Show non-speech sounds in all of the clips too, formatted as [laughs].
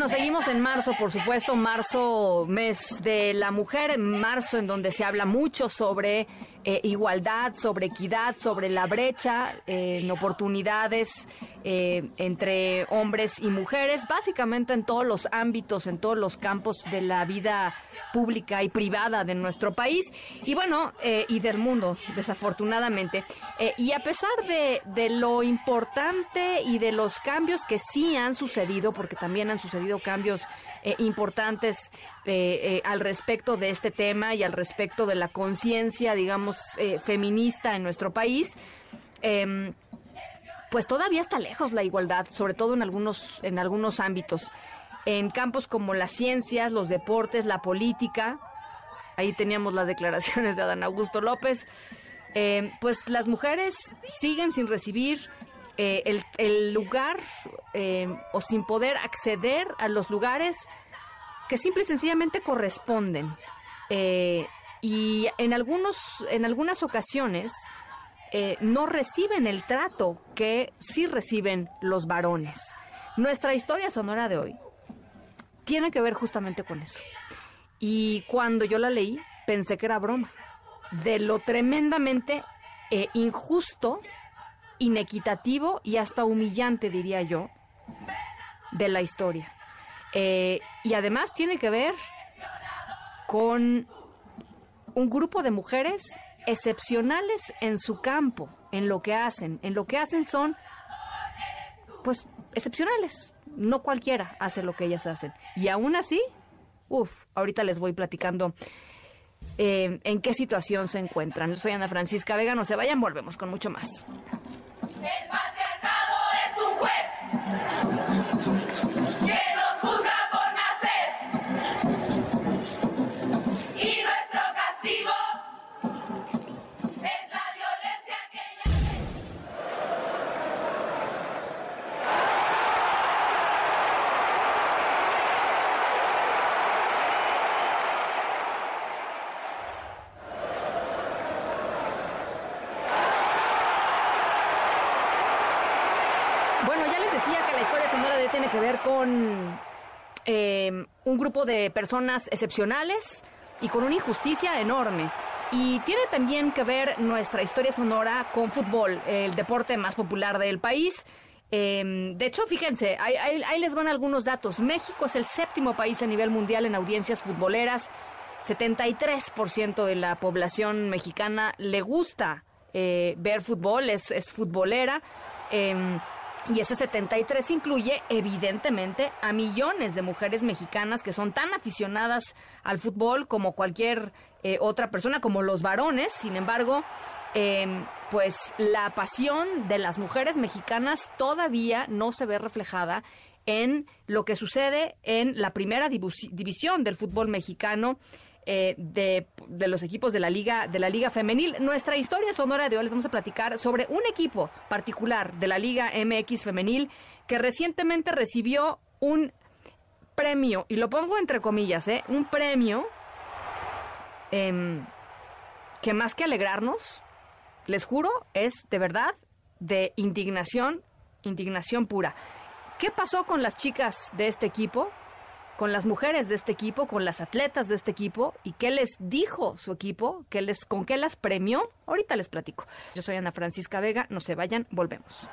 Bueno, seguimos en marzo, por supuesto, marzo, mes de la mujer, en marzo en donde se habla mucho sobre eh, igualdad, sobre equidad, sobre la brecha eh, en oportunidades eh, entre hombres y mujeres, básicamente en todos los ámbitos, en todos los campos de la vida pública y privada de nuestro país y bueno, y del mundo, desafortunadamente. Y a pesar de, de lo importante y de los cambios que sí han sucedido, porque también han sucedido cambios eh, importantes al respecto de este tema y al respecto de la conciencia, digamos, eh, feminista en nuestro país, em, pues todavía está lejos la igualdad, sobre todo en algunos, en algunos ámbitos. En campos como las ciencias, los deportes, la política, ahí teníamos las declaraciones de Adán Augusto López, eh, pues las mujeres siguen sin recibir eh, el, lugar eh, o sin poder acceder a los lugares que simple y sencillamente corresponden. Y en, algunos, en algunas ocasiones eh, no reciben el trato que sí reciben los varones. Nuestra historia sonora de hoy tiene que ver justamente con eso. Y cuando yo la leí, pensé que era broma. De lo tremendamente eh, injusto, inequitativo y hasta humillante, diría yo, de la historia. Eh, y además tiene que ver con un grupo de mujeres excepcionales en su campo, en lo que hacen. En lo que hacen son, pues, excepcionales. No cualquiera hace lo que ellas hacen. Y aún así, uff, ahorita les voy platicando eh, en qué situación se encuentran. Soy Ana Francisca Vega, no se vayan, volvemos con mucho más. El patriarcado es un juez Bueno, ya les decía que la historia sonora de tiene que ver con eh, un grupo de personas excepcionales y con una injusticia enorme. Y tiene también que ver nuestra historia sonora con fútbol, el deporte más popular del país. Eh, de hecho, fíjense, ahí les van algunos datos. México es el séptimo país a nivel mundial en audiencias futboleras. 73% de la población mexicana le gusta eh, ver fútbol, es, es futbolera. Em, y ese 73 incluye, evidentemente, a millones de mujeres mexicanas que son tan aficionadas al fútbol como cualquier eh, otra persona, como los varones. Sin embargo, em, pues la pasión de las mujeres mexicanas todavía no se ve reflejada en lo que sucede en la primera división del fútbol mexicano eh, de, de los equipos de la liga de la liga femenil. Nuestra historia sonora de hoy les vamos a platicar sobre un equipo particular de la liga MX femenil que recientemente recibió un premio y lo pongo entre comillas, ¿eh? un premio em, que más que alegrarnos, les juro, es de verdad de indignación, indignación pura. ¿Qué pasó con las chicas de este equipo? Con las mujeres de este equipo, con las atletas de este equipo, y qué les dijo su equipo, ¿Qué les, con qué las premió. Ahorita les platico. Yo soy Ana Francisca Vega, no se vayan, volvemos.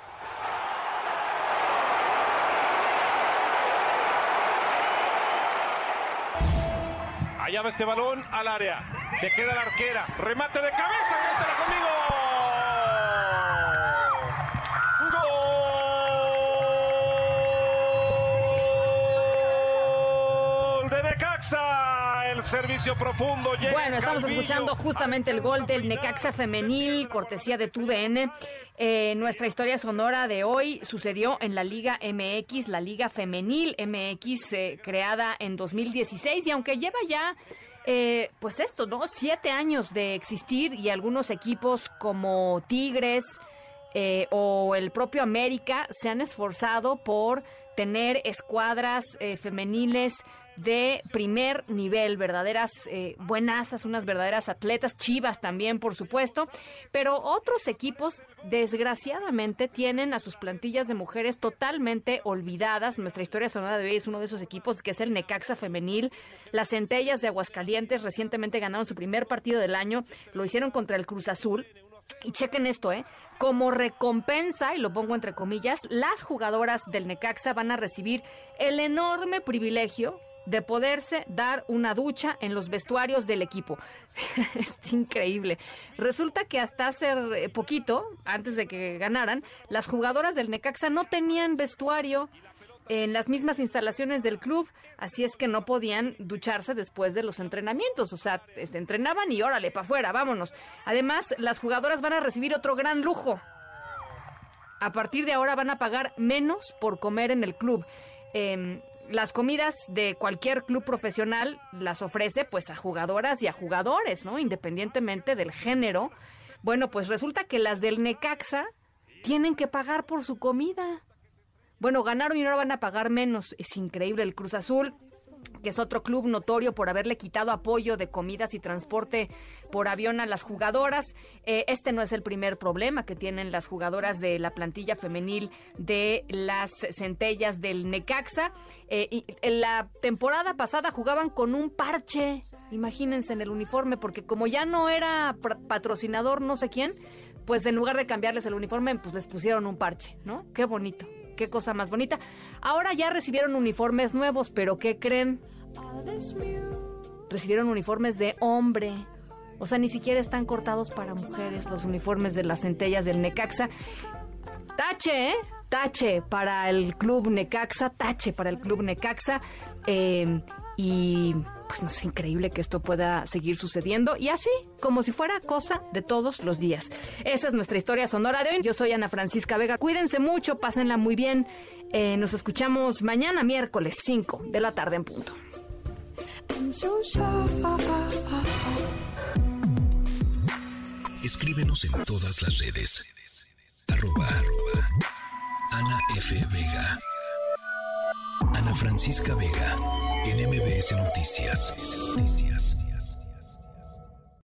Allá va este balón al área. Se queda la arquera. Remate de cabeza. Cántala conmigo. El servicio profundo. llega Bueno, estamos Calvillo. escuchando justamente el gol del Necaxa femenil, cortesía de TUDN. Eh, nuestra historia sonora de hoy sucedió en la Liga MX, la Liga Femenil MX, eh, creada en 2016 y aunque lleva ya, eh, pues esto, ¿no? Siete años de existir y algunos equipos como Tigres o el propio América se han esforzado por tener escuadras femeniles de primer nivel, verdaderas eh, buenasas, unas verdaderas atletas, chivas también, por supuesto, pero otros equipos desgraciadamente tienen a sus plantillas de mujeres totalmente olvidadas. Nuestra historia sonora de hoy es uno de esos equipos que es el Necaxa femenil. Las Centellas de Aguascalientes recientemente ganaron su primer partido del año, lo hicieron contra el Cruz Azul. Y chequen esto, ¿eh? Como recompensa, y lo pongo entre comillas, las jugadoras del Necaxa van a recibir el enorme privilegio de poderse dar una ducha en los vestuarios del equipo. [laughs] es increíble. Resulta que hasta hace poquito, antes de que ganaran, las jugadoras del Necaxa no tenían vestuario en las mismas instalaciones del club, así es que no podían ducharse después de los entrenamientos, o sea, entrenaban y órale, para afuera, vámonos. Además, las jugadoras van a recibir otro gran lujo. A partir de ahora van a pagar menos por comer en el club. Eh, las comidas de cualquier club profesional las ofrece pues a jugadoras y a jugadores, ¿no? Independientemente del género. Bueno, pues resulta que las del Necaxa tienen que pagar por su comida. Bueno, ganaron y ahora van a pagar menos. Es increíble. El Cruz Azul que es otro club notorio por haberle quitado apoyo de comidas y transporte por avión a las jugadoras. Eh, este no es el primer problema que tienen las jugadoras de la plantilla femenil de las centellas del Necaxa. Eh, y en la temporada pasada jugaban con un parche, imagínense en el uniforme, porque como ya no era patrocinador no sé quién, pues en lugar de cambiarles el uniforme, pues les pusieron un parche, ¿no? Qué bonito qué cosa más bonita. Ahora ya recibieron uniformes nuevos, pero ¿qué creen? Recibieron uniformes de hombre. O sea, ni siquiera están cortados para mujeres los uniformes de las centellas del Necaxa. Tache, ¿eh? Tache para el club Necaxa, tache para el club Necaxa. Eh, y pues es increíble que esto pueda seguir sucediendo y así como si fuera cosa de todos los días. Esa es nuestra historia sonora de hoy. Yo soy Ana Francisca Vega. Cuídense mucho, pásenla muy bien. Eh, nos escuchamos mañana miércoles 5 de la tarde en punto. Escríbenos en todas las redes. Arroba, Ana F. Vega. Ana Francisca Vega. En MBS Noticias. Noticias.